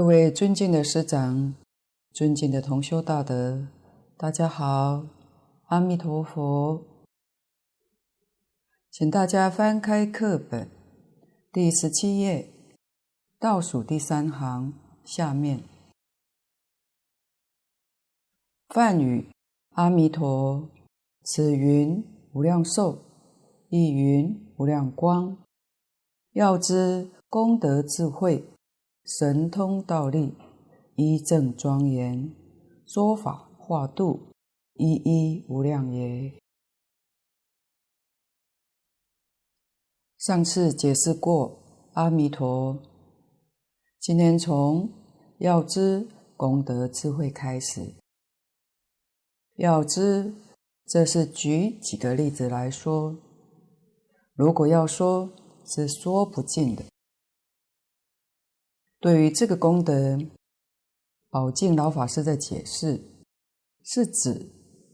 各位尊敬的师长，尊敬的同修大德，大家好，阿弥陀佛。请大家翻开课本第十七页，倒数第三行下面，梵语阿弥陀，此云无量寿，亦云无量光，要知功德智慧。神通道力，依正庄严，说法化度，一一无量也。上次解释过阿弥陀，今天从要知功德智慧开始。要知，这是举几个例子来说，如果要说，是说不尽的。对于这个功德，宝静老法师的解释是指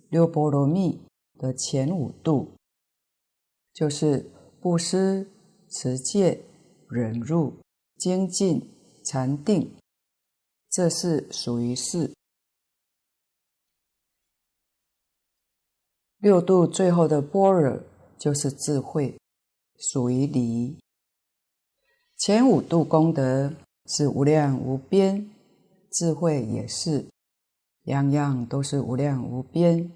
六波罗蜜的前五度，就是布施、持戒、忍辱、精进、禅定，这是属于事。六度最后的般若就是智慧，属于理。前五度功德。是无量无边，智慧也是，样样都是无量无边。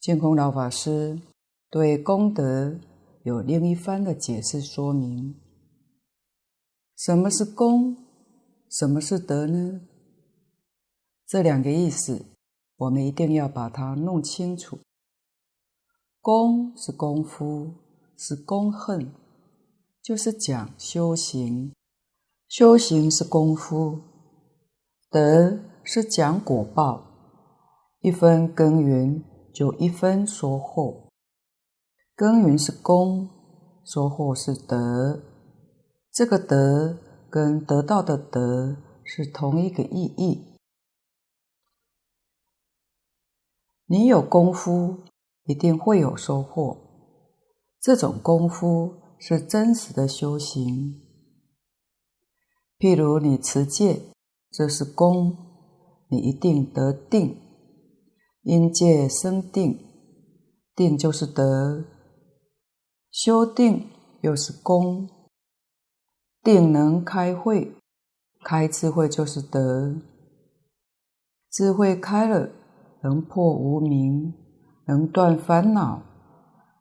净空老法师对功德有另一番的解释说明：什么是功？什么是德呢？这两个意思，我们一定要把它弄清楚。功是功夫，是功恨，就是讲修行。修行是功夫，德是讲果报。一分耕耘，就一分收获。耕耘是功，收获是德。这个德跟得到的德是同一个意义。你有功夫，一定会有收获。这种功夫是真实的修行。譬如你持戒，这是功，你一定得定，因戒生定，定就是德，修定又是功，定能开慧，开智慧就是德，智慧开了，能破无明，能断烦恼，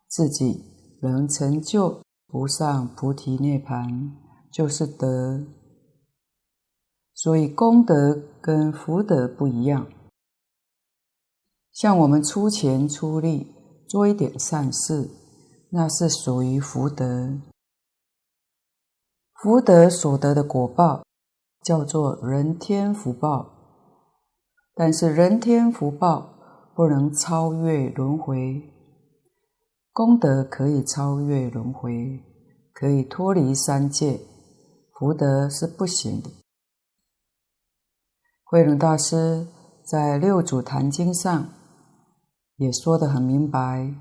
自己能成就无上菩提涅槃，就是德。所以功德跟福德不一样。像我们出钱出力做一点善事，那是属于福德。福德所得的果报叫做人天福报，但是人天福报不能超越轮回。功德可以超越轮回，可以脱离三界，福德是不行的。慧能大师在《六祖坛经》上也说得很明白：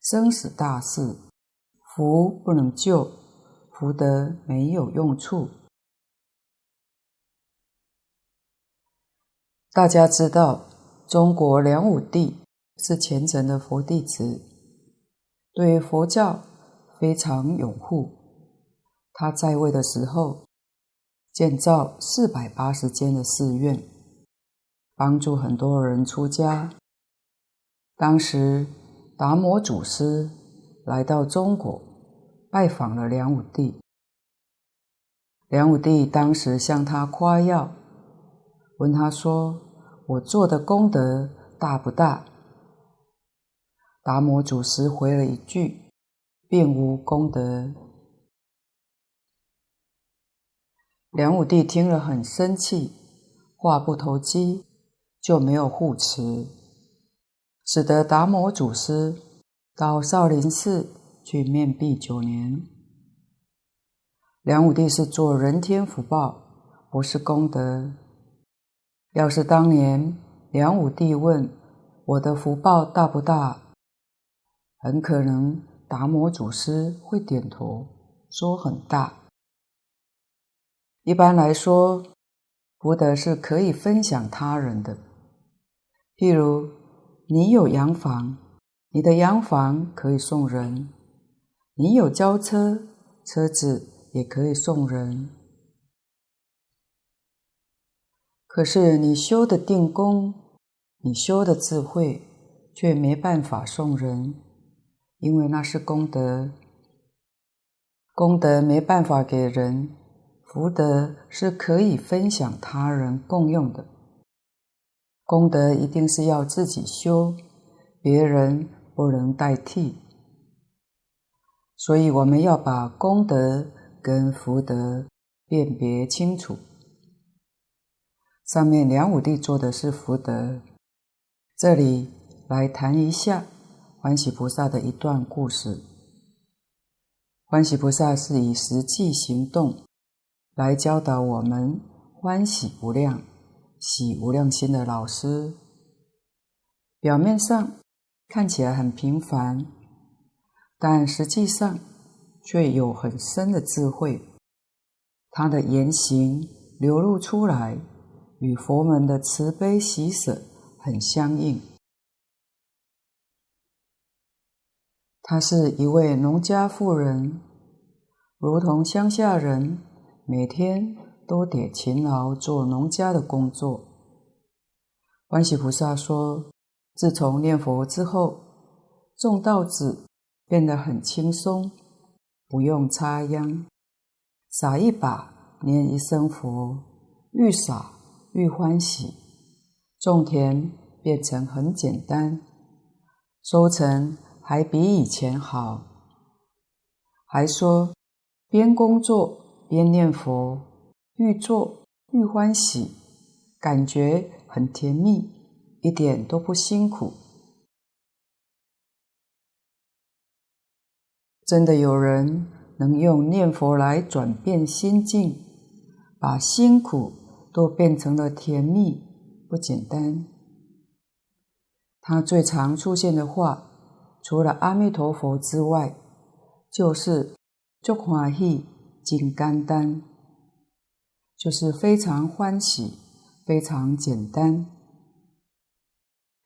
生死大事，福不能救，福德没有用处。大家知道，中国梁武帝是虔诚的佛弟子，对佛教非常拥护。他在位的时候，建造四百八十间的寺院，帮助很多人出家。当时达摩祖师来到中国，拜访了梁武帝。梁武帝当时向他夸耀，问他说：“我做的功德大不大？”达摩祖师回了一句：“并无功德。”梁武帝听了很生气，话不投机，就没有护持，使得达摩祖师到少林寺去面壁九年。梁武帝是做人天福报，不是功德。要是当年梁武帝问我的福报大不大，很可能达摩祖师会点头说很大。一般来说，福德是可以分享他人的。譬如，你有洋房，你的洋房可以送人；你有轿车，车子也可以送人。可是你修的定功，你修的智慧，却没办法送人，因为那是功德，功德没办法给人，福德是可以分享他人共用的。功德一定是要自己修，别人不能代替。所以我们要把功德跟福德辨别清楚。上面梁武帝做的是福德，这里来谈一下欢喜菩萨的一段故事。欢喜菩萨是以实际行动来教导我们欢喜无量。喜无量心的老师，表面上看起来很平凡，但实际上却有很深的智慧。他的言行流露出来，与佛门的慈悲喜舍很相应。他是一位农家妇人，如同乡下人，每天。都得勤劳做农家的工作。欢喜菩萨说：“自从念佛之后，种稻子变得很轻松，不用插秧，撒一把念一声佛，愈撒愈欢喜。种田变成很简单，收成还比以前好。还说边工作边念佛。”愈做愈欢喜，感觉很甜蜜，一点都不辛苦。真的有人能用念佛来转变心境，把辛苦都变成了甜蜜，不简单。他最常出现的话，除了阿弥陀佛之外，就是“足欢喜，真简单”。就是非常欢喜，非常简单，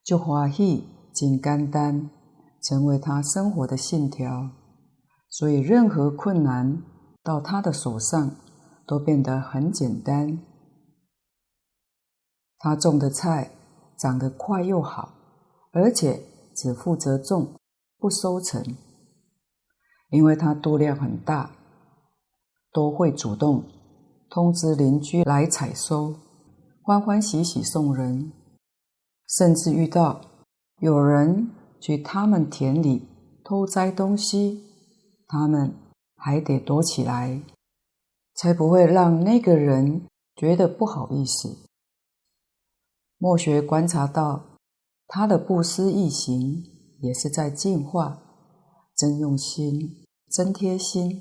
就欢喜，真简单，成为他生活的信条。所以任何困难到他的手上都变得很简单。他种的菜长得快又好，而且只负责种，不收成，因为他度量很大，都会主动。通知邻居来采收，欢欢喜喜送人，甚至遇到有人去他们田里偷摘东西，他们还得躲起来，才不会让那个人觉得不好意思。末学观察到他的不思议行，也是在净化，真用心，真贴心，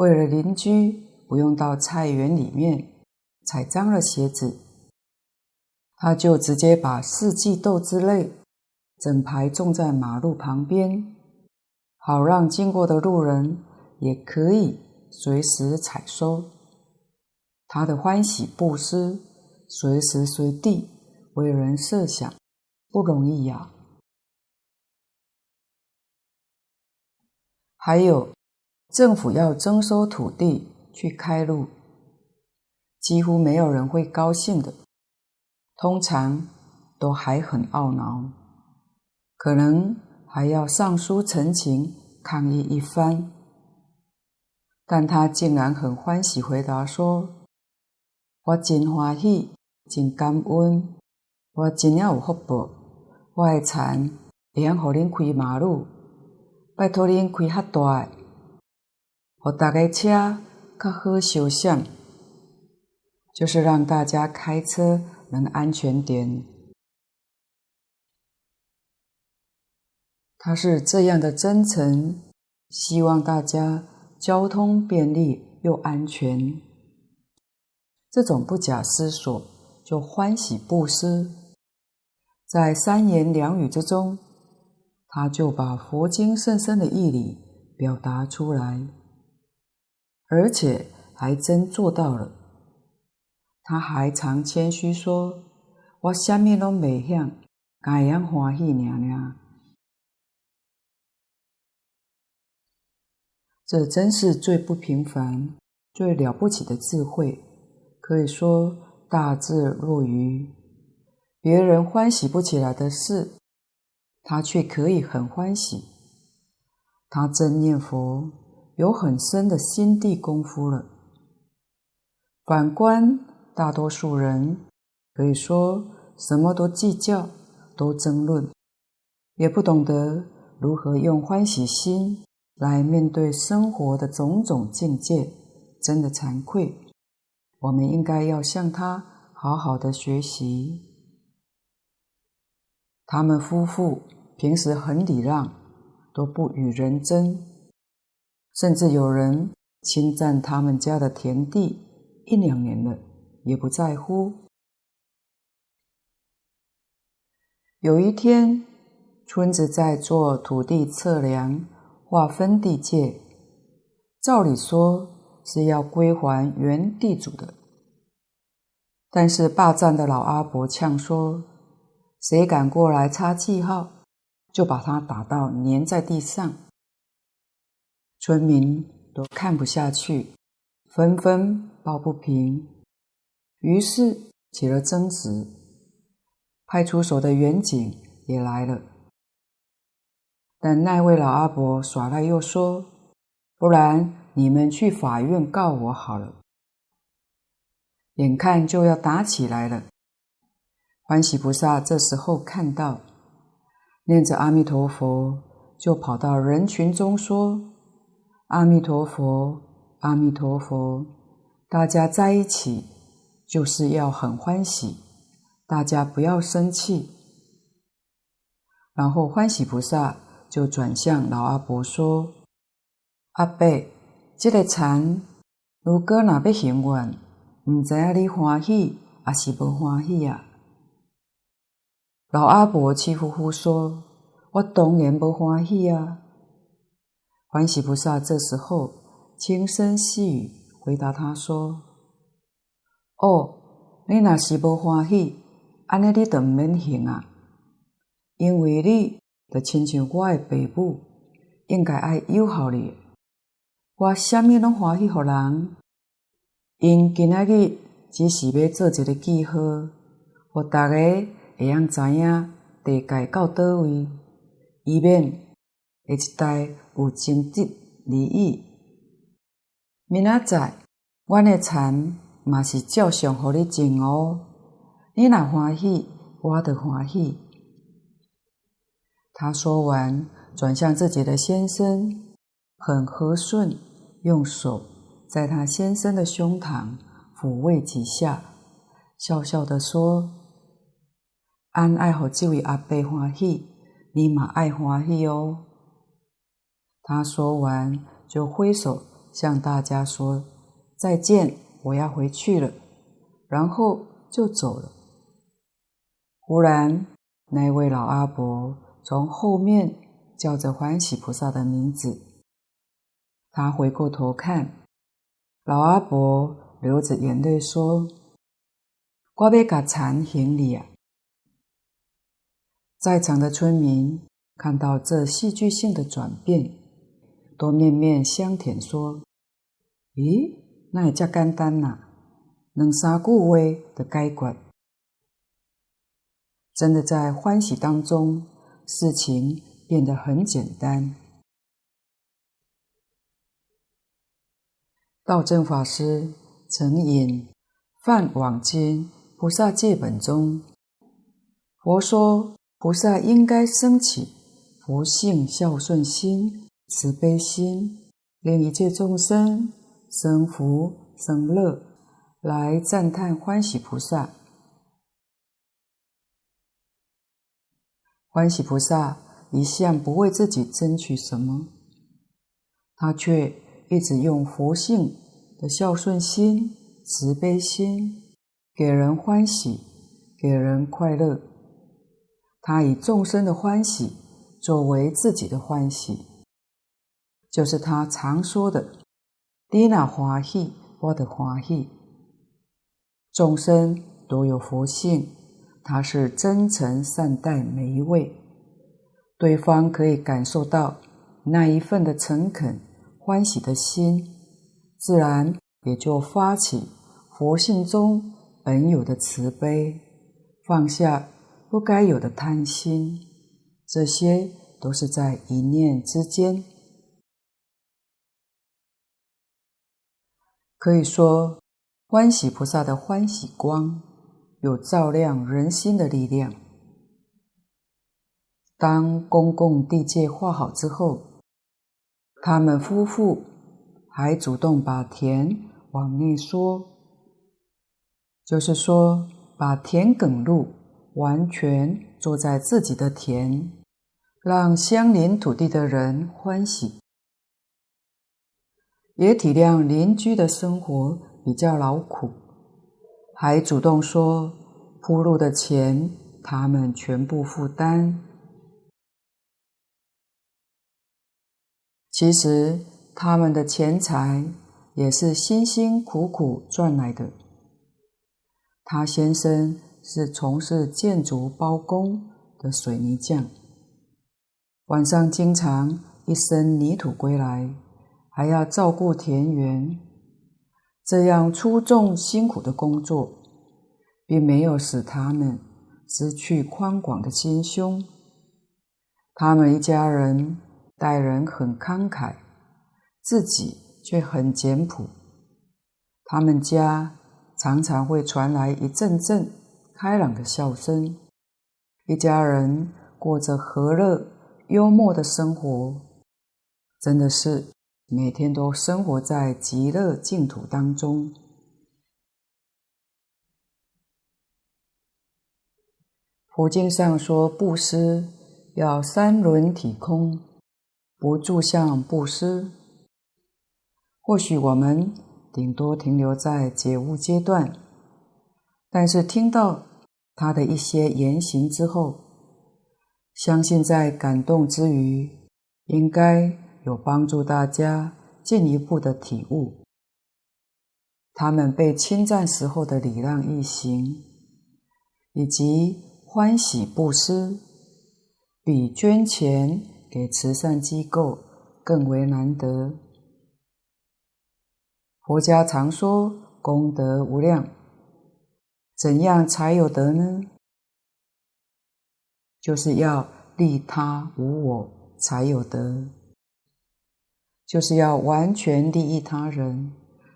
为了邻居。不用到菜园里面踩脏了鞋子，他就直接把四季豆之类整排种在马路旁边，好让经过的路人也可以随时采收。他的欢喜布施，随时随地为人设想，不容易呀。还有政府要征收土地。去开路，几乎没有人会高兴的，通常都还很懊恼，可能还要上书陈情抗议一番。但他竟然很欢喜回答说：“我真欢喜，真感恩，我真要有福报，我的田会让恁开马路，拜托恁开较大，和大家车。”较好修相，就是让大家开车能安全点。他是这样的真诚，希望大家交通便利又安全。这种不假思索就欢喜布施，在三言两语之中，他就把佛经甚深的义理表达出来。而且还真做到了。他还常谦虚说：“我什么都没想，该样欢喜娘娘。”这真是最不平凡、最了不起的智慧，可以说大智若愚。别人欢喜不起来的事，他却可以很欢喜。他真念佛，有很深的心地功夫了。反观大多数人，可以说什么都计较，都争论，也不懂得如何用欢喜心。来面对生活的种种境界，真的惭愧。我们应该要向他好好的学习。他们夫妇平时很礼让，都不与人争，甚至有人侵占他们家的田地，一两年了也不在乎。有一天，村子在做土地测量。划分地界，照理说是要归还原地主的，但是霸占的老阿伯呛说：“谁敢过来插记号，就把他打到粘在地上。”村民都看不下去，纷纷抱不平，于是起了争执。派出所的员警也来了。但那位老阿伯耍赖，又说：“不然你们去法院告我好了。”眼看就要打起来了，欢喜菩萨这时候看到，念着阿弥陀佛，就跑到人群中说：“阿弥陀佛，阿弥陀佛，大家在一起就是要很欢喜，大家不要生气。”然后欢喜菩萨。就转向老阿伯说：“阿伯，这个禅如果若要行愿，唔知影你欢喜还是不欢喜啊？”老阿伯气呼呼说：“我当然不欢喜啊！”欢喜菩萨这时候轻声细语回答他说：“哦，你若是不欢喜，安尼你就唔免行啊，因为你。”就亲像我的爸母，应该爱友好你。我啥物拢欢喜互人，因今仔日只是要做一个记号，互大家会晓知影地界到叨位，以免下一代有争执利益。明仔载，阮的田嘛是照常互你种哦。你若欢喜，我就欢喜。他说完，转向自己的先生，很和顺，用手在他先生的胸膛抚慰几下，笑笑地说：“俺爱互这位阿伯欢喜，你嘛爱欢喜哦。”他说完，就挥手向大家说：“再见，我要回去了。”然后就走了。忽然，那位老阿伯。从后面叫着欢喜菩萨的名字，他回过头看，老阿伯流着眼泪说：“我要甲田行礼啊！”在场的村民看到这戏剧性的转变，都面面相甜说：“咦，那也叫简单呐，两三句话的解决，真的在欢喜当中。”事情变得很简单。道正法师曾引《梵网经·菩萨戒本》中，佛说菩萨应该升起佛性孝顺心、慈悲心，令一切众生生福生乐，来赞叹欢喜菩萨。欢喜菩萨一向不为自己争取什么，他却一直用佛性的孝顺心、慈悲心，给人欢喜，给人快乐。他以众生的欢喜作为自己的欢喜，就是他常说的“你若欢喜，我的欢喜。众生都有佛性，他是真诚善待每一位，对方可以感受到那一份的诚恳欢喜的心，自然也就发起佛性中本有的慈悲，放下不该有的贪心，这些都是在一念之间。可以说，欢喜菩萨的欢喜光有照亮人心的力量。当公共地界画好之后，他们夫妇还主动把田往内缩，就是说，把田埂路完全做在自己的田，让相邻土地的人欢喜。也体谅邻居的生活比较劳苦，还主动说铺路的钱他们全部负担。其实他们的钱财也是辛辛苦苦赚来的。他先生是从事建筑包工的水泥匠，晚上经常一身泥土归来。还要照顾田园，这样粗重辛苦的工作，并没有使他们失去宽广的心胸。他们一家人待人很慷慨，自己却很简朴。他们家常常会传来一阵阵开朗的笑声，一家人过着和乐幽默的生活，真的是。每天都生活在极乐净土当中。佛经上说，布施要三轮体空，不住相布施。或许我们顶多停留在解悟阶段，但是听到他的一些言行之后，相信在感动之余，应该。有帮助大家进一步的体悟，他们被侵占时候的礼让一行，以及欢喜布施，比捐钱给慈善机构更为难得。佛家常说功德无量，怎样才有德呢？就是要利他无我才有德。就是要完全利益他人，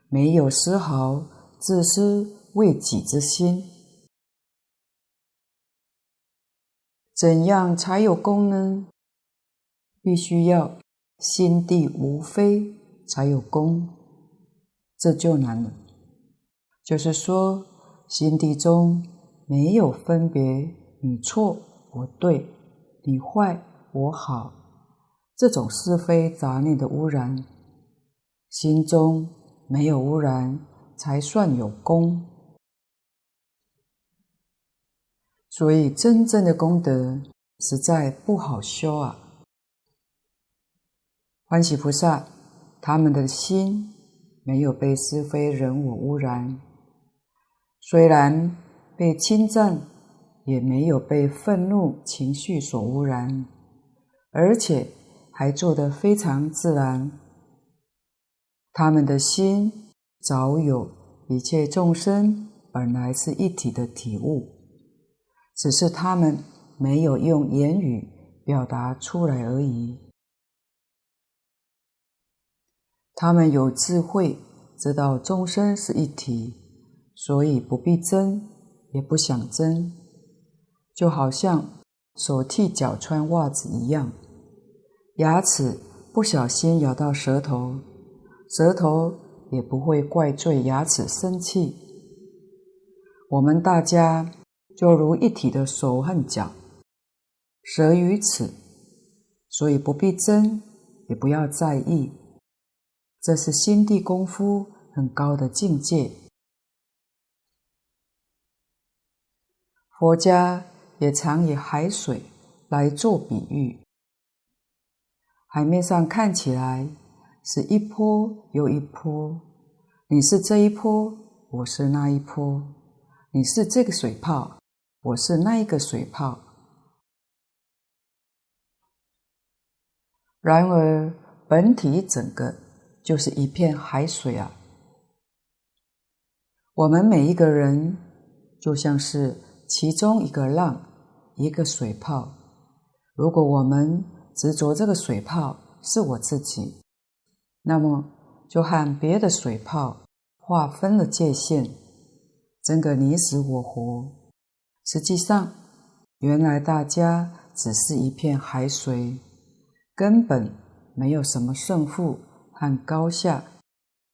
没有丝毫自私为己之心。怎样才有功呢？必须要心地无非才有功，这就难了。就是说，心地中没有分别，你错我对，你坏我好。这种是非杂念的污染，心中没有污染，才算有功。所以，真正的功德实在不好修啊！欢喜菩萨，他们的心没有被是非人我污染，虽然被侵占，也没有被愤怒情绪所污染，而且。还做得非常自然，他们的心早有一切众生本来是一体的体悟，只是他们没有用言语表达出来而已。他们有智慧，知道众生是一体，所以不必争，也不想争，就好像手替脚穿袜子一样。牙齿不小心咬到舌头，舌头也不会怪罪牙齿生气。我们大家就如一体的手和脚，舌与齿，所以不必争，也不要在意。这是心地功夫很高的境界。佛家也常以海水来做比喻。海面上看起来是一波又一波，你是这一波，我是那一波；你是这个水泡，我是那一个水泡。然而，本体整个就是一片海水啊！我们每一个人就像是其中一个浪，一个水泡。如果我们执着这个水泡是我自己，那么就和别的水泡划分了界限，争个你死我活。实际上，原来大家只是一片海水，根本没有什么胜负和高下，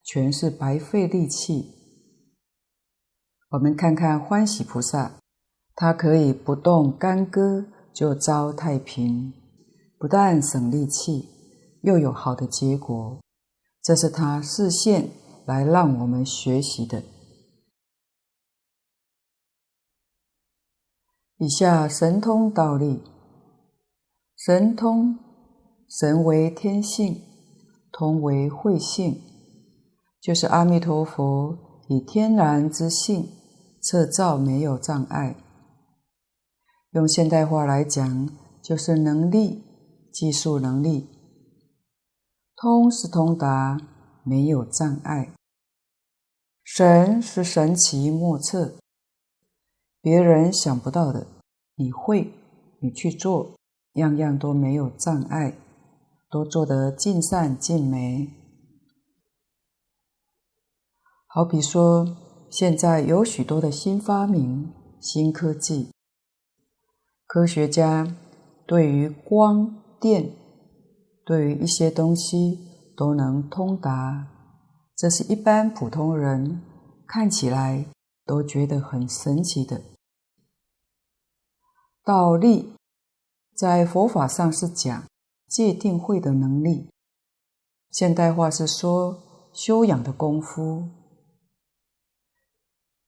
全是白费力气。我们看看欢喜菩萨，他可以不动干戈就招太平，不但省力气，又有好的结果。这是他示现来让我们学习的。以下神通道理，神通，神为天性，通为慧性，就是阿弥陀佛以天然之性。测照没有障碍，用现代话来讲，就是能力、技术能力。通是通达，没有障碍。神是神奇莫测，别人想不到的，你会，你去做，样样都没有障碍，都做得尽善尽美。好比说。现在有许多的新发明、新科技，科学家对于光电，对于一些东西都能通达，这是一般普通人看起来都觉得很神奇的。道力在佛法上是讲戒定慧的能力，现代话是说修养的功夫。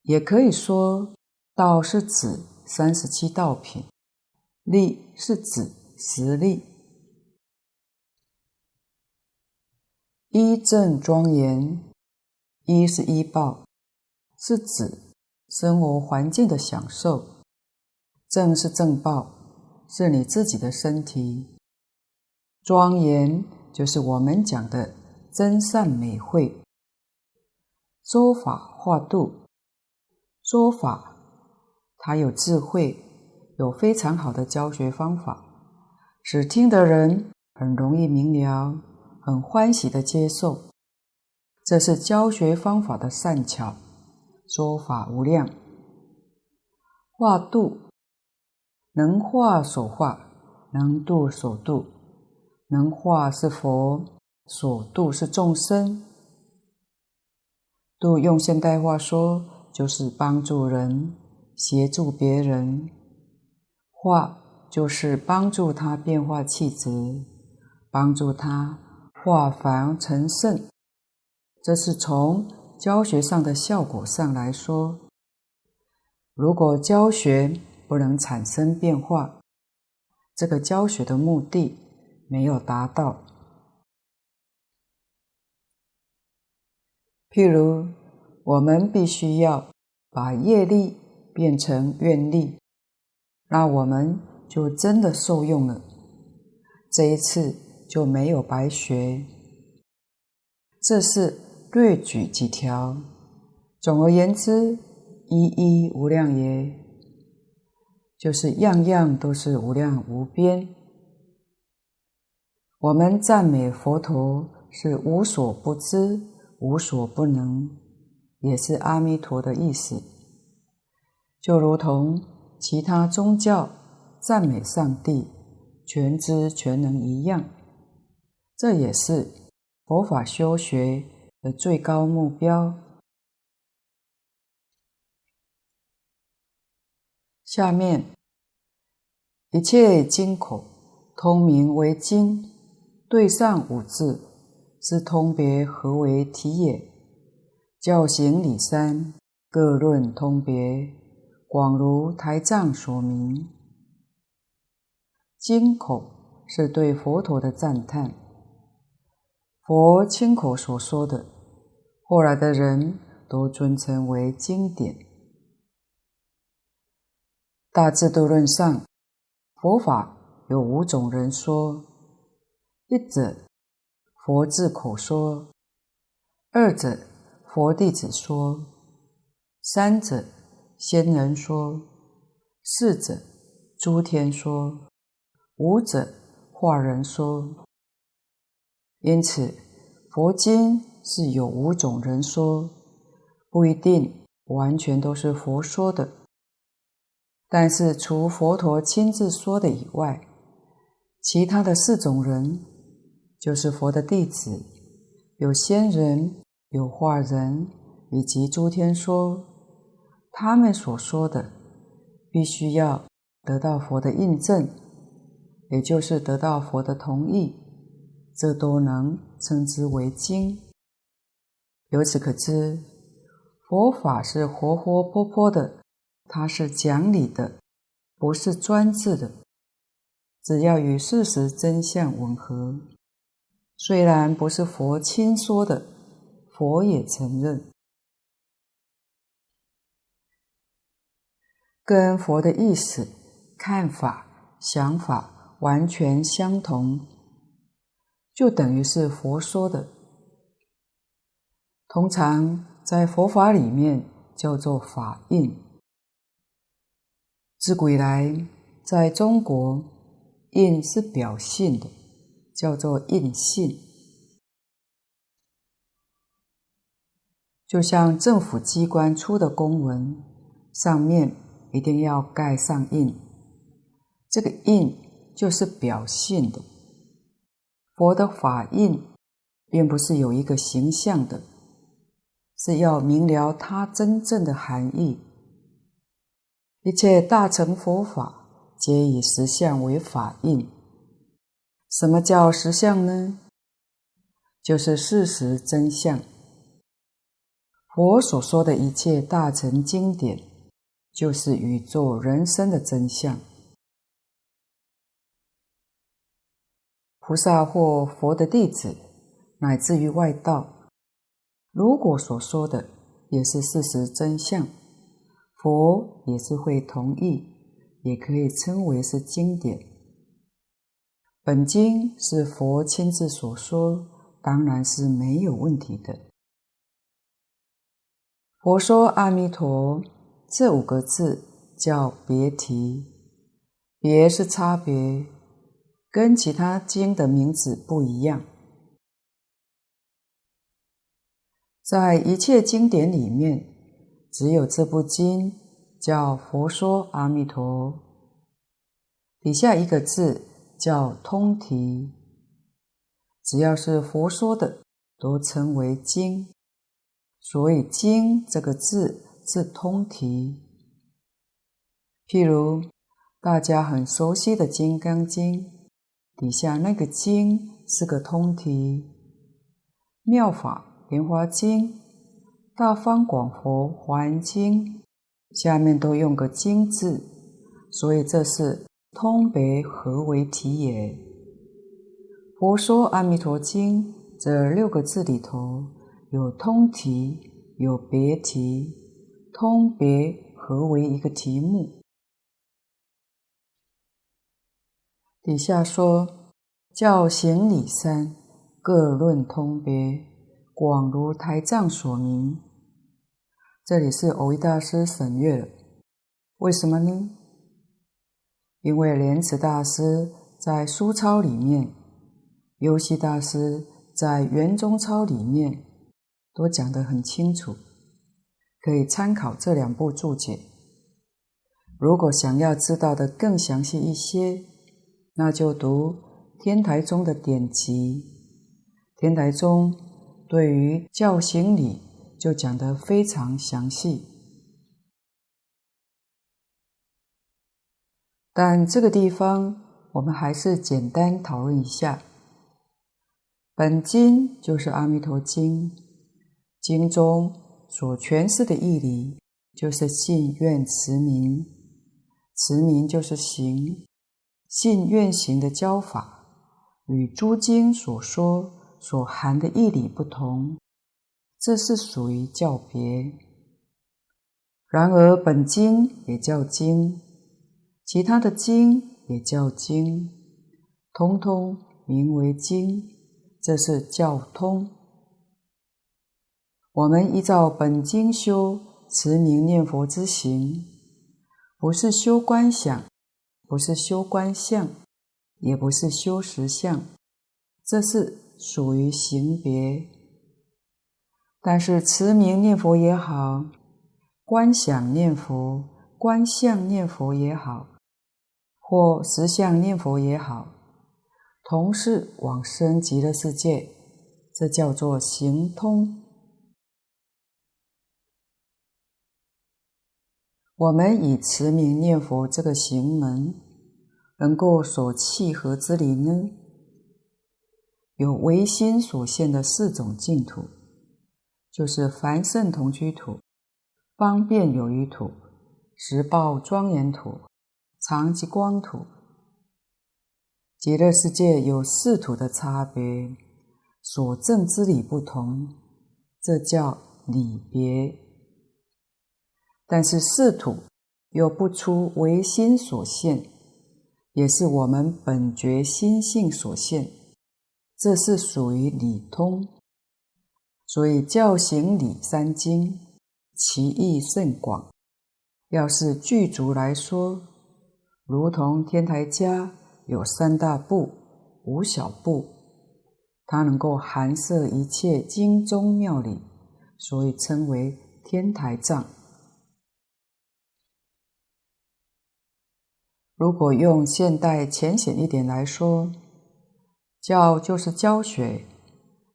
也可以说，道是指三十七道品，力是指实力。一正庄严，一是依报，是指生活环境的享受。正是正报，是你自己的身体。庄严就是我们讲的真善美慧。说法化度。说法，他有智慧，有非常好的教学方法，使听的人很容易明了，很欢喜的接受。这是教学方法的善巧，说法无量。化度，能化所化，能度所度，能化是佛，所度是众生。度用现代话说，就是帮助人，协助别人；化就是帮助他变化气质，帮助他化凡成圣。这是从教学上的效果上来说。如果教学不能产生变化，这个教学的目的没有达到。譬如，我们必须要把业力变成愿力，那我们就真的受用了。这一次就没有白学。这是略举几条。总而言之，一一无量也，就是样样都是无量无边。我们赞美佛陀是无所不知，无所不能。也是阿弥陀的意思，就如同其他宗教赞美上帝全知全能一样，这也是佛法修学的最高目标。下面一切经口通名为经，对上五字是通别合为体也。教行理三，各论通别，广如台藏所明。经口是对佛陀的赞叹，佛亲口所说的，后来的人都尊称为经典。大智度论上，佛法有五种人说：一者佛自口说；二者佛弟子说；三者仙人说；四者诸天说；五者化人说。因此，佛经是有五种人说，不一定完全都是佛说的。但是，除佛陀亲自说的以外，其他的四种人，就是佛的弟子，有仙人、有化人，以及诸天说，他们所说的，必须要得到佛的印证，也就是得到佛的同意。这都能称之为经。由此可知，佛法是活活泼泼的，它是讲理的，不是专制的。只要与事实真相吻合，虽然不是佛亲说的，佛也承认，跟佛的意思、看法、想法完全相同。就等于是佛说的，通常在佛法里面叫做法印。自古以来，在中国，印是表性的，叫做印信。就像政府机关出的公文，上面一定要盖上印，这个印就是表性的。佛的法印，并不是有一个形象的，是要明了它真正的含义。一切大乘佛法，皆以实相为法印。什么叫实相呢？就是事实真相。佛所说的一切大乘经典，就是宇宙人生的真相。菩萨或佛的弟子，乃至于外道，如果所说的也是事实真相，佛也是会同意，也可以称为是经典。本经是佛亲自所说，当然是没有问题的。佛说阿弥陀这五个字叫别题，别是差别。跟其他经的名字不一样，在一切经典里面，只有这部经叫《佛说阿弥陀》，底下一个字叫通题。只要是佛说的，都称为经，所以“经”这个字是通题。譬如大家很熟悉的《金刚经》。底下那个经是个通题，妙法莲华经、大方广佛华严经下面都用个经字，所以这是通别合为题也。佛说阿弥陀经这六个字里头有通题，有别题，通别合为一个题目。底下说，教行理三，各论通别，广如台藏所明。这里是蕅益大师省略了，为什么呢？因为莲池大师在书钞里面，优溪大师在圆中钞里面都讲得很清楚，可以参考这两部注解。如果想要知道的更详细一些，那就读天台宗的典籍，天台宗对于教行理就讲得非常详细。但这个地方我们还是简单讨论一下。本经就是《阿弥陀经》，经中所诠释的义理就是信愿持名，持名就是行。信愿行的教法与诸经所说所含的义理不同，这是属于教别。然而本经也叫经，其他的经也叫经，通通名为经，这是教通。我们依照本经修持名念佛之行，不是修观想，不是修观相，也不是修实相，这是属于行别。但是持名念佛也好，观想念佛、观相念佛也好，或实相念佛也好，同是往生极乐世界，这叫做行通。我们以持名念佛这个行门，能够所契合之理呢？有唯心所现的四种净土，就是凡圣同居土、方便有余土、实报庄严土、常寂光土。极乐世界有四土的差别，所证之理不同，这叫理别。但是四土又不出唯心所现，也是我们本觉心性所现，这是属于理通。所以教行理三经，其义甚广。要是具足来说，如同天台家有三大部、五小部，它能够含摄一切经中妙理，所以称为天台藏。如果用现代浅显一点来说，教就是教学，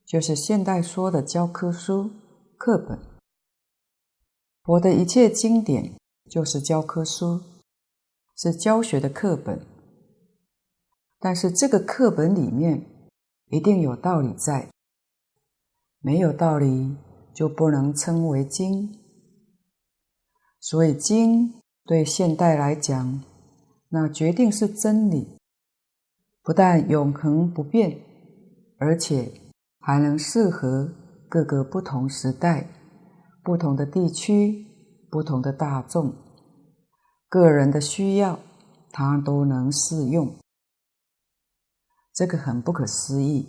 就是现代说的教科书、课本。佛的一切经典就是教科书，是教学的课本。但是这个课本里面一定有道理在，没有道理就不能称为经。所以经对现代来讲，那决定是真理，不但永恒不变，而且还能适合各个不同时代、不同的地区、不同的大众、个人的需要，它都能适用。这个很不可思议，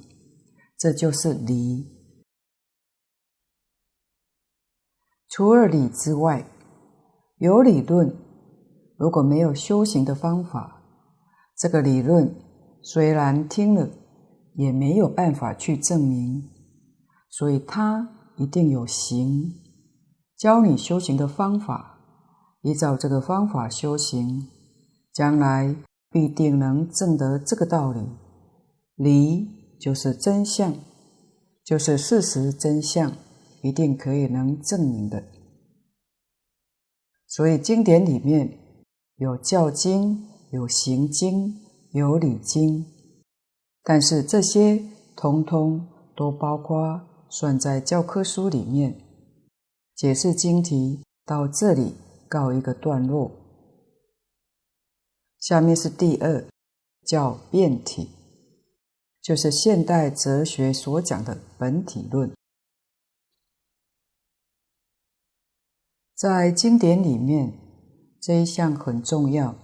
这就是理。除了理之外，有理论。如果没有修行的方法，这个理论虽然听了，也没有办法去证明，所以它一定有行，教你修行的方法，依照这个方法修行，将来必定能证得这个道理。理就是真相，就是事实真相，一定可以能证明的。所以经典里面。有教经，有行经，有理经，但是这些通通都包括算在教科书里面。解释经题到这里告一个段落。下面是第二，叫辩体，就是现代哲学所讲的本体论，在经典里面。这一项很重要，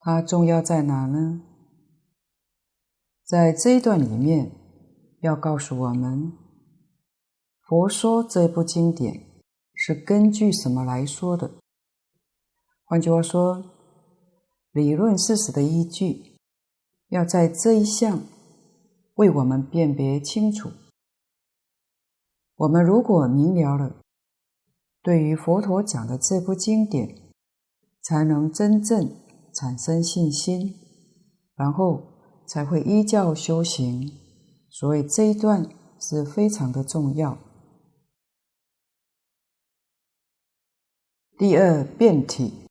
它重要在哪呢？在这一段里面，要告诉我们，佛说这部经典是根据什么来说的？换句话说，理论事实的依据，要在这一项为我们辨别清楚。我们如果明了了，对于佛陀讲的这部经典，才能真正产生信心，然后才会依教修行。所以这一段是非常的重要。第二，辩体，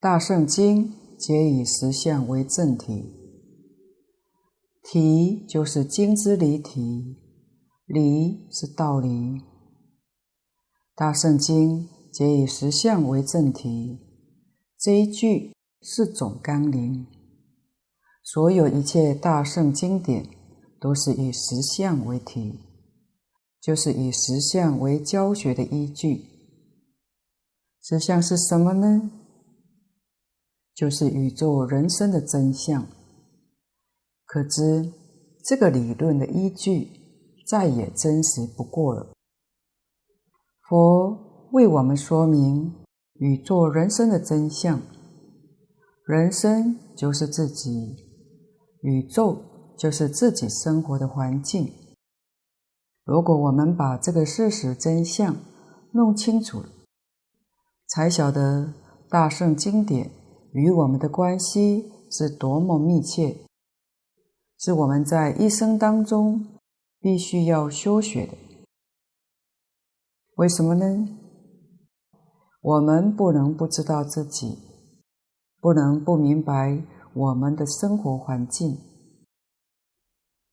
大圣经皆以实相为正体，体就是经之理体，理是道理。大圣经皆以实相为正体。这一句是总纲领，所有一切大圣经典都是以实相为题，就是以实相为教学的依据。实相是什么呢？就是宇宙人生的真相。可知这个理论的依据再也真实不过了。佛为我们说明宇宙人生的真相：人生就是自己，宇宙就是自己生活的环境。如果我们把这个事实真相弄清楚了，才晓得大圣经典与我们的关系是多么密切。是我们在一生当中必须要修学的。为什么呢？我们不能不知道自己，不能不明白我们的生活环境。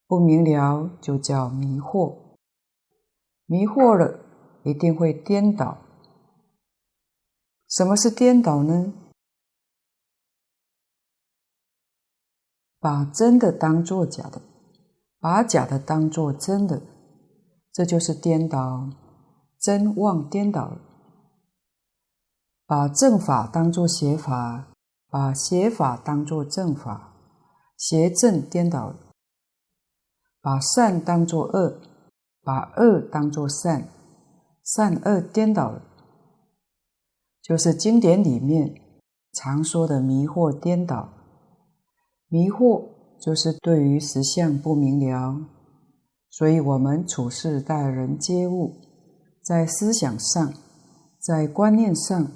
不明了就叫迷惑，迷惑了一定会颠倒。什么是颠倒呢？把真的当作假的，把假的当作真的，这就是颠倒，真妄颠倒了。把正法当作邪法，把邪法当作正法，邪正颠倒。把善当作恶，把恶当作善，善恶颠倒。就是经典里面常说的迷惑颠倒。迷惑就是对于实相不明了，所以我们处事待人接物，在思想上，在观念上，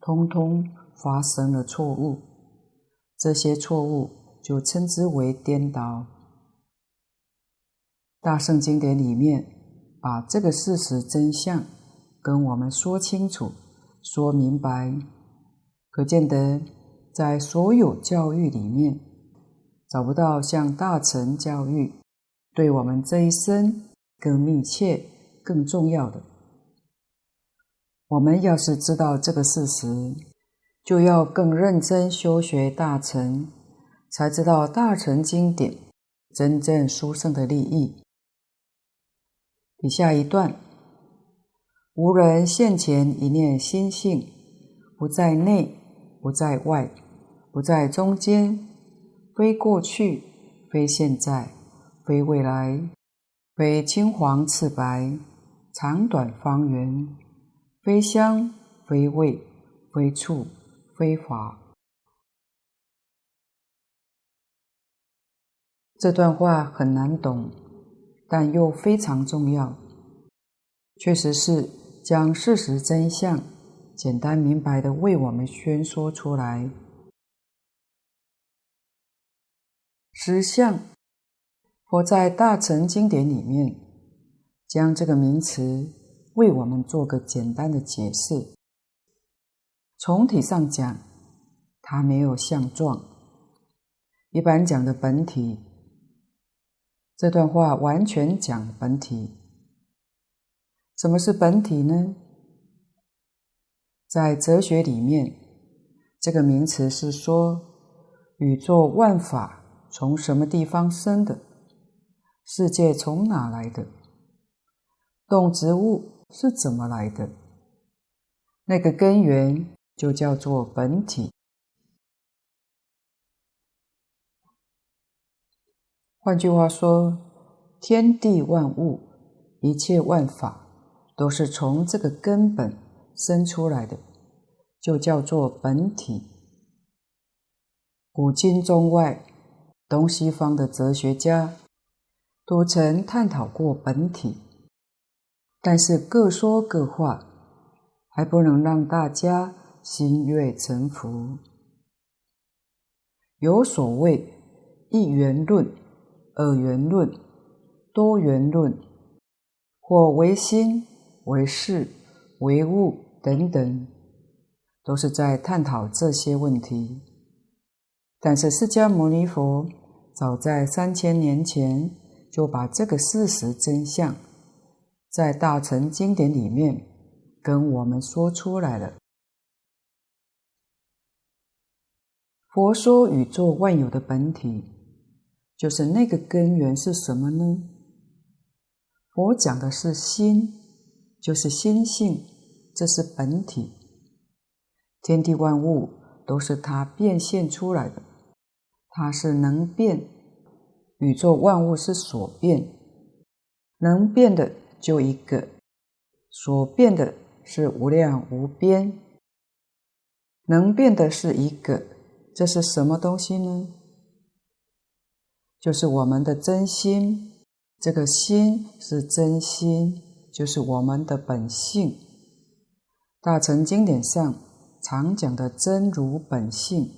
通通发生了错误。这些错误就称之为颠倒。大圣经典里面把这个事实真相跟我们说清楚、说明白，可见得在所有教育里面。找不到像大乘教育对我们这一生更密切、更重要的。我们要是知道这个事实，就要更认真修学大乘，才知道大乘经典真正殊胜的利益。底下一段：无人现前一念心性，不在内，不在外，不在中间。非过去，非现在，非未来，非青黄赤白，长短方圆，非香，非味，非触，非法。这段话很难懂，但又非常重要，确实是将事实真相简单明白的为我们宣说出来。实相，佛在大乘经典里面将这个名词为我们做个简单的解释。从体上讲，它没有相状。一般讲的本体，这段话完全讲本体。什么是本体呢？在哲学里面，这个名词是说宇宙万法。从什么地方生的？世界从哪来的？动植物是怎么来的？那个根源就叫做本体。换句话说，天地万物，一切万法，都是从这个根本生出来的，就叫做本体。古今中外。东西方的哲学家都曾探讨过本体，但是各说各话，还不能让大家心悦诚服。有所谓一元论、二元论、多元论，或唯心、唯识、唯物等等，都是在探讨这些问题。但是释迦牟尼佛。早在三千年前，就把这个事实真相，在大乘经典里面跟我们说出来了。佛说宇宙万有的本体，就是那个根源是什么呢？佛讲的是心，就是心性，这是本体。天地万物都是它变现出来的，它是能变，宇宙万物是所变，能变的就一个，所变的是无量无边，能变的是一个，这是什么东西呢？就是我们的真心。这个心是真心，就是我们的本性。大乘经典上常讲的真如本性，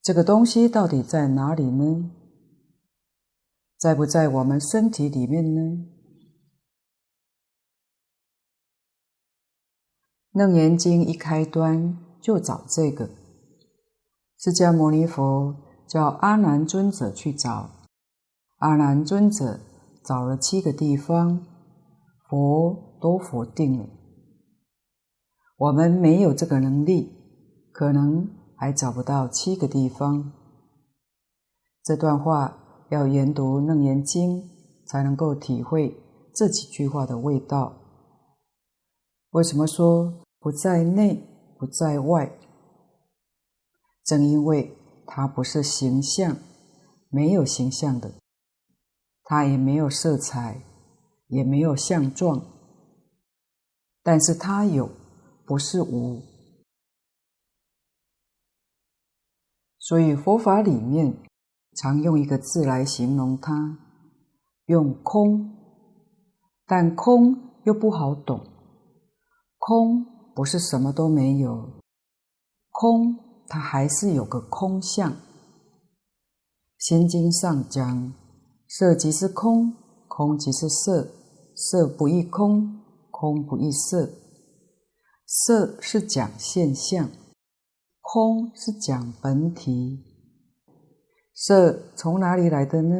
这个东西到底在哪里呢？在不在我们身体里面呢？楞严经一开端就找这个，释迦牟尼佛叫阿难尊者去找。阿难尊者找了七个地方，佛都否定了。我们没有这个能力，可能还找不到七个地方。这段话要研读《楞严经》，才能够体会这几句话的味道。为什么说不在内，不在外？正因为它不是形象，没有形象的。它也没有色彩，也没有相状，但是它有，不是无。所以佛法里面常用一个字来形容它，用空，但空又不好懂。空不是什么都没有，空它还是有个空相。心经上讲。色即是空，空即是色，色不异空，空不异色。色是讲现象，空是讲本体。色从哪里来的呢？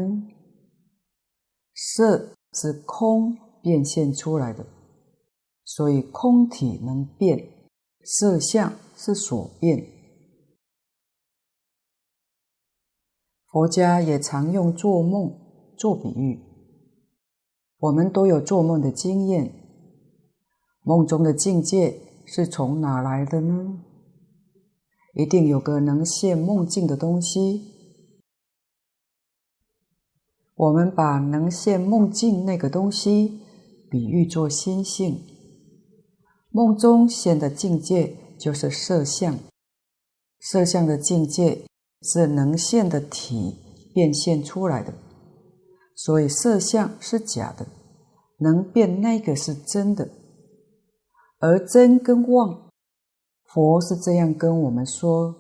色是空变现出来的，所以空体能变，色相是所变。佛家也常用做梦。做比喻，我们都有做梦的经验。梦中的境界是从哪来的呢？一定有个能现梦境的东西。我们把能现梦境那个东西比喻作心性，梦中现的境界就是色相，色相的境界是能现的体变现出来的。所以色相是假的，能变那个是真的，而真跟妄，佛是这样跟我们说：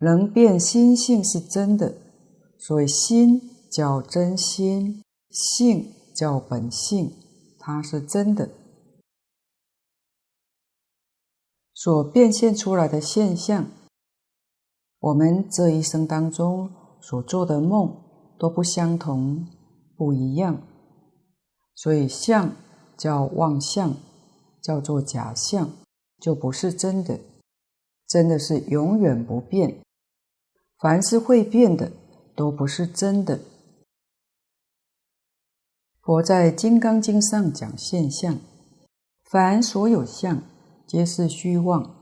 能变心性是真的，所以心叫真心，性叫本性，它是真的。所变现出来的现象，我们这一生当中所做的梦。都不相同，不一样，所以相叫妄相，叫做假相，就不是真的。真的是永远不变，凡是会变的，都不是真的。佛在《金刚经》上讲现象，凡所有相，皆是虚妄，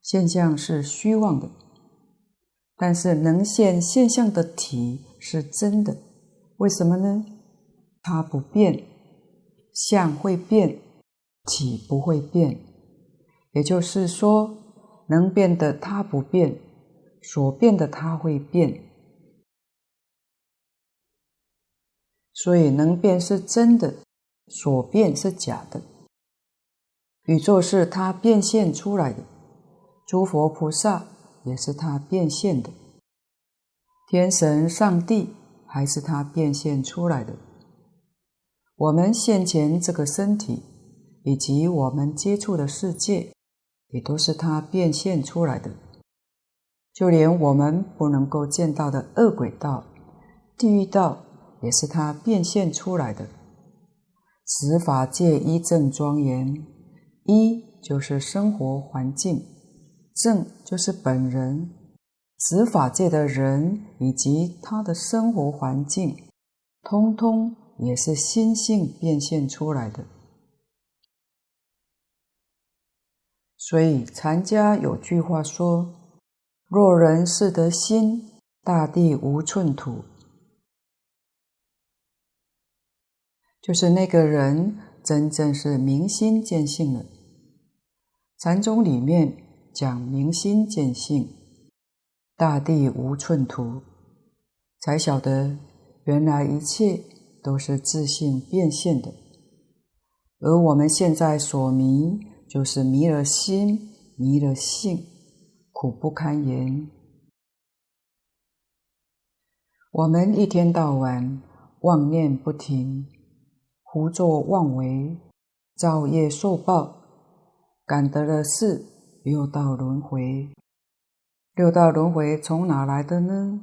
现象是虚妄的，但是能现现象的体。是真的，为什么呢？它不变，相会变，体不会变。也就是说，能变的它不变，所变的它会变。所以能变是真的，所变是假的。宇宙是它变现出来的，诸佛菩萨也是它变现的。天神、上帝还是他变现出来的。我们现前这个身体，以及我们接触的世界，也都是他变现出来的。就连我们不能够见到的恶鬼道、地狱道，也是他变现出来的。十法界一正庄严，一就是生活环境，正就是本人。执法界的人以及他的生活环境，通通也是心性变现出来的。所以禅家有句话说：“若人是得心，大地无寸土。”就是那个人真正是明心见性了。禅宗里面讲明心见性，大地无寸土，才晓得原来一切都是自性变现的，而我们现在所迷，就是迷了心，迷了性，苦不堪言。我们一天到晚妄念不停。胡作妄为，造业受报，感得了是六道轮回。六道轮回从哪来的呢？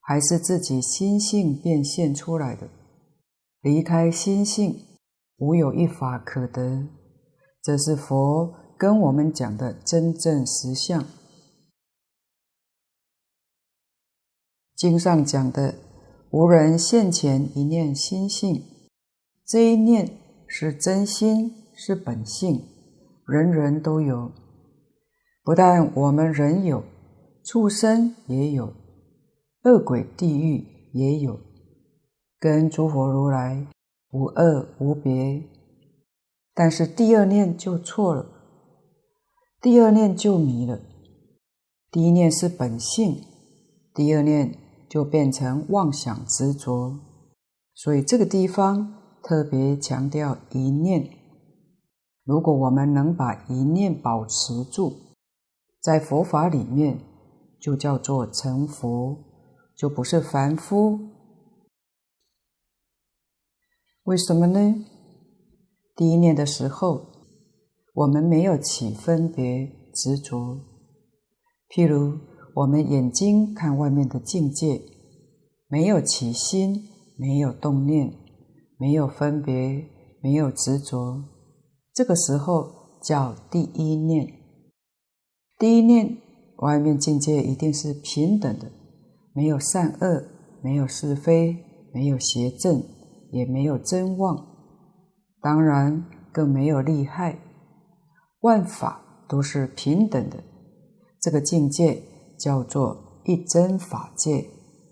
还是自己心性变现出来的。离开心性，无有一法可得。这是佛跟我们讲的真正实相。经上讲的，无人现前一念心性。这一念是真心，是本性，人人都有。不但我们人有，畜生也有，恶鬼地狱也有，跟诸佛如来无二无别。但是第二念就错了，第二念就迷了。第一念是本性，第二念就变成妄想执着。所以这个地方。特别强调一念，如果我们能把一念保持住，在佛法里面就叫做成佛，就不是凡夫。为什么呢？第一念的时候，我们没有起分别执着，譬如我们眼睛看外面的境界，没有起心，没有动念。没有分别，没有执着，这个时候叫第一念。第一念，外面境界一定是平等的，没有善恶，没有是非，没有邪正，也没有真妄，当然更没有利害，万法都是平等的。这个境界叫做一真法界，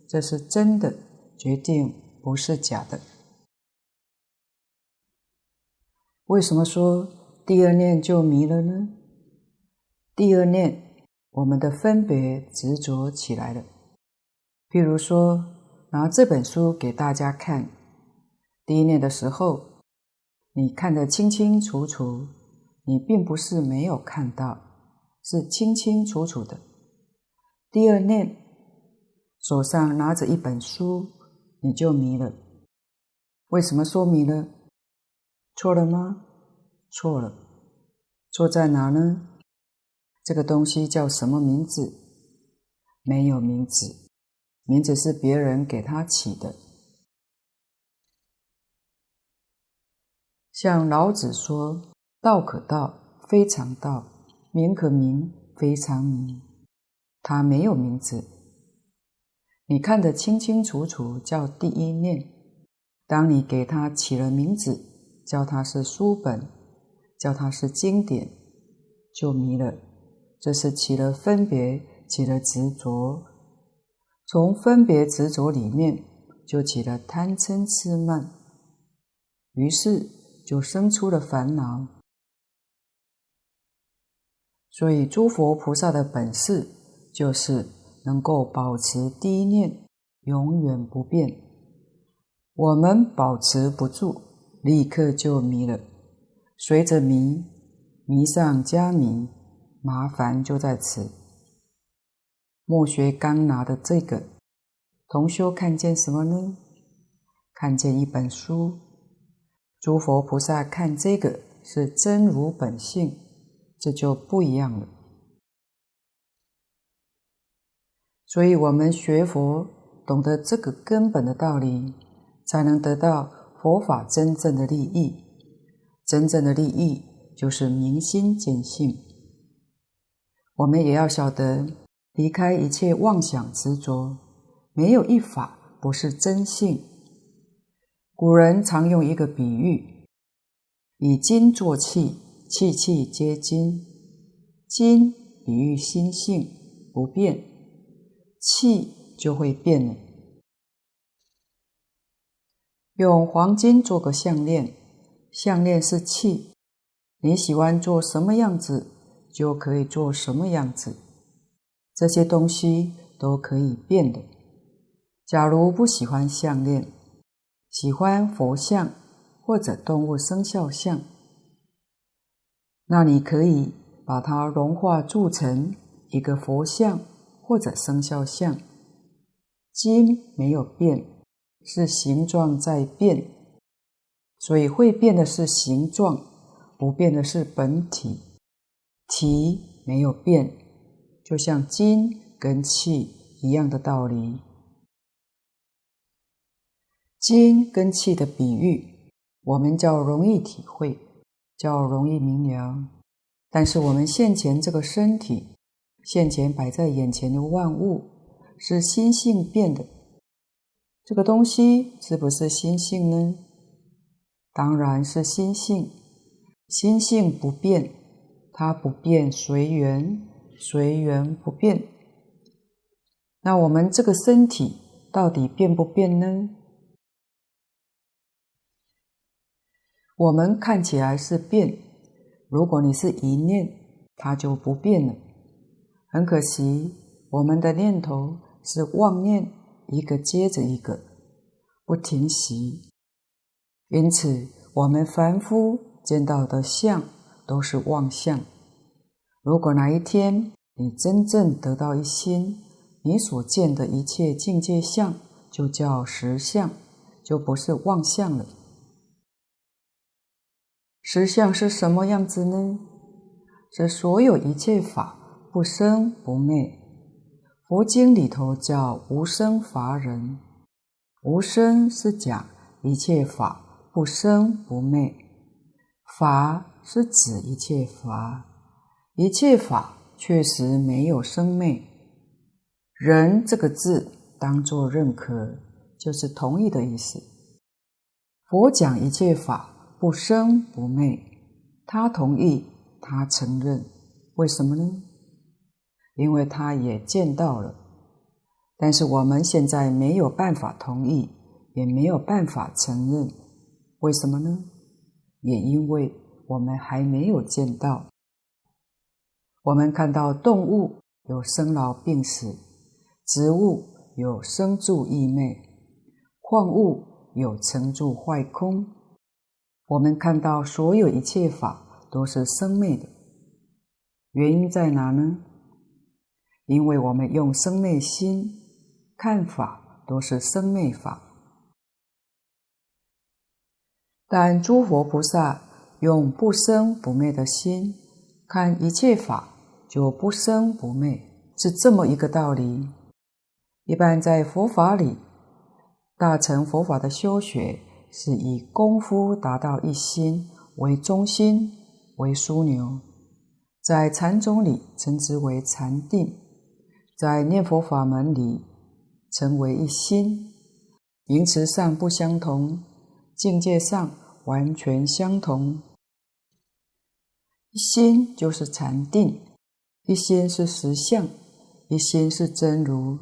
这是真的，决定不是假的。为什么说第二念就迷了呢？第二念，我们的分别执着起来了。譬如说，拿这本书给大家看，第一念的时候，你看得清清楚楚，你并不是没有看到，是清清楚楚的。第二念，手上拿着一本书，你就迷了。为什么说迷了？错了吗？错了，错在哪呢？这个东西叫什么名字？没有名字，名字是别人给他起的。像老子说：“道可道，非常道；名可名，非常名。”他没有名字，你看得清清楚楚，叫第一念。当你给他起了名字。叫它是书本，叫它是经典，就迷了。这是起了分别，起了执着。从分别执着里面，就起了贪嗔痴慢，于是就生出了烦恼。所以，诸佛菩萨的本事就是能够保持第一念永远不变。我们保持不住。立刻就迷了，随着迷，迷上加迷，麻烦就在此。莫学刚拿的这个同修看见什么呢？看见一本书，诸佛菩萨看这个是真如本性，这就不一样了。所以，我们学佛，懂得这个根本的道理，才能得到。佛法真正的利益，真正的利益就是明心见性。我们也要晓得，离开一切妄想执着，没有一法不是真性。古人常用一个比喻，以金作器，器器皆金。金比喻心性不变，器就会变了。用黄金做个项链，项链是器，你喜欢做什么样子，就可以做什么样子。这些东西都可以变的。假如不喜欢项链，喜欢佛像或者动物生肖像，那你可以把它融化铸成一个佛像或者生肖像。金没有变，是形状在变，所以会变的是形状，不变的是本体。体没有变，就像金跟气一样的道理。金跟气的比喻，我们较容易体会，较容易明了。但是我们现前这个身体，现前摆在眼前的万物，是心性变的。这个东西是不是心性呢？当然是心性。心性不变，它不变随缘，随缘不变。那我们这个身体到底变不变呢？我们看起来是变，如果你是一念，它就不变了。很可惜，我们的念头是妄念，一个接着一个，不停息。因此，我们凡夫见到的相都是妄相。如果哪一天你真正得到一心，你所见的一切境界相就叫实相，就不是妄相了。实相是什么样子呢？是所有一切法不生不灭。佛经里头叫无生法忍。无生是讲一切法不生不灭，法是指一切法，一切法确实没有生灭。人这个字当作认可，就是同意的意思。佛讲一切法。不生不灭，他同意，他承认，为什么呢？因为他也见到了，但是我们现在没有办法同意，也没有办法承认，为什么呢？也因为我们还没有见到。我们看到动物有生老病死，植物有生住异灭，矿物有成住坏空。我们看到所有一切法都是生灭的，原因在哪呢？因为我们用生灭心看法，都是生灭法。但诸佛菩萨用不生不灭的心看一切法，就不生不灭，是这么一个道理。一般在佛法里，大乘佛法的修学。是以功夫达到一心为中心为枢纽，在禅宗里称之为禅定，在念佛法门里成为一心，名词上不相同，境界上完全相同。一心就是禅定，一心是实相，一心是真如，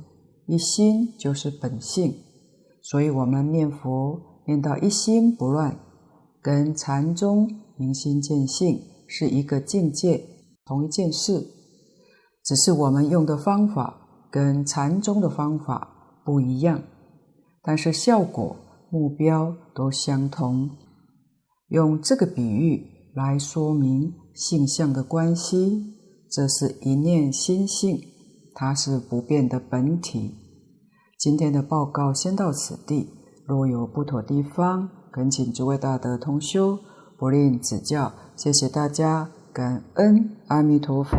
一心就是本性，所以我们念佛。念到一心不乱，跟禅宗明心见性是一个境界，同一件事，只是我们用的方法跟禅宗的方法不一样，但是效果、目标都相同。用这个比喻来说明性相的关系，这是一念心性，它是不变的本体。今天的报告先到此地。若有不妥地方，恳请诸位大德同修不吝指教。谢谢大家，感恩阿弥陀佛。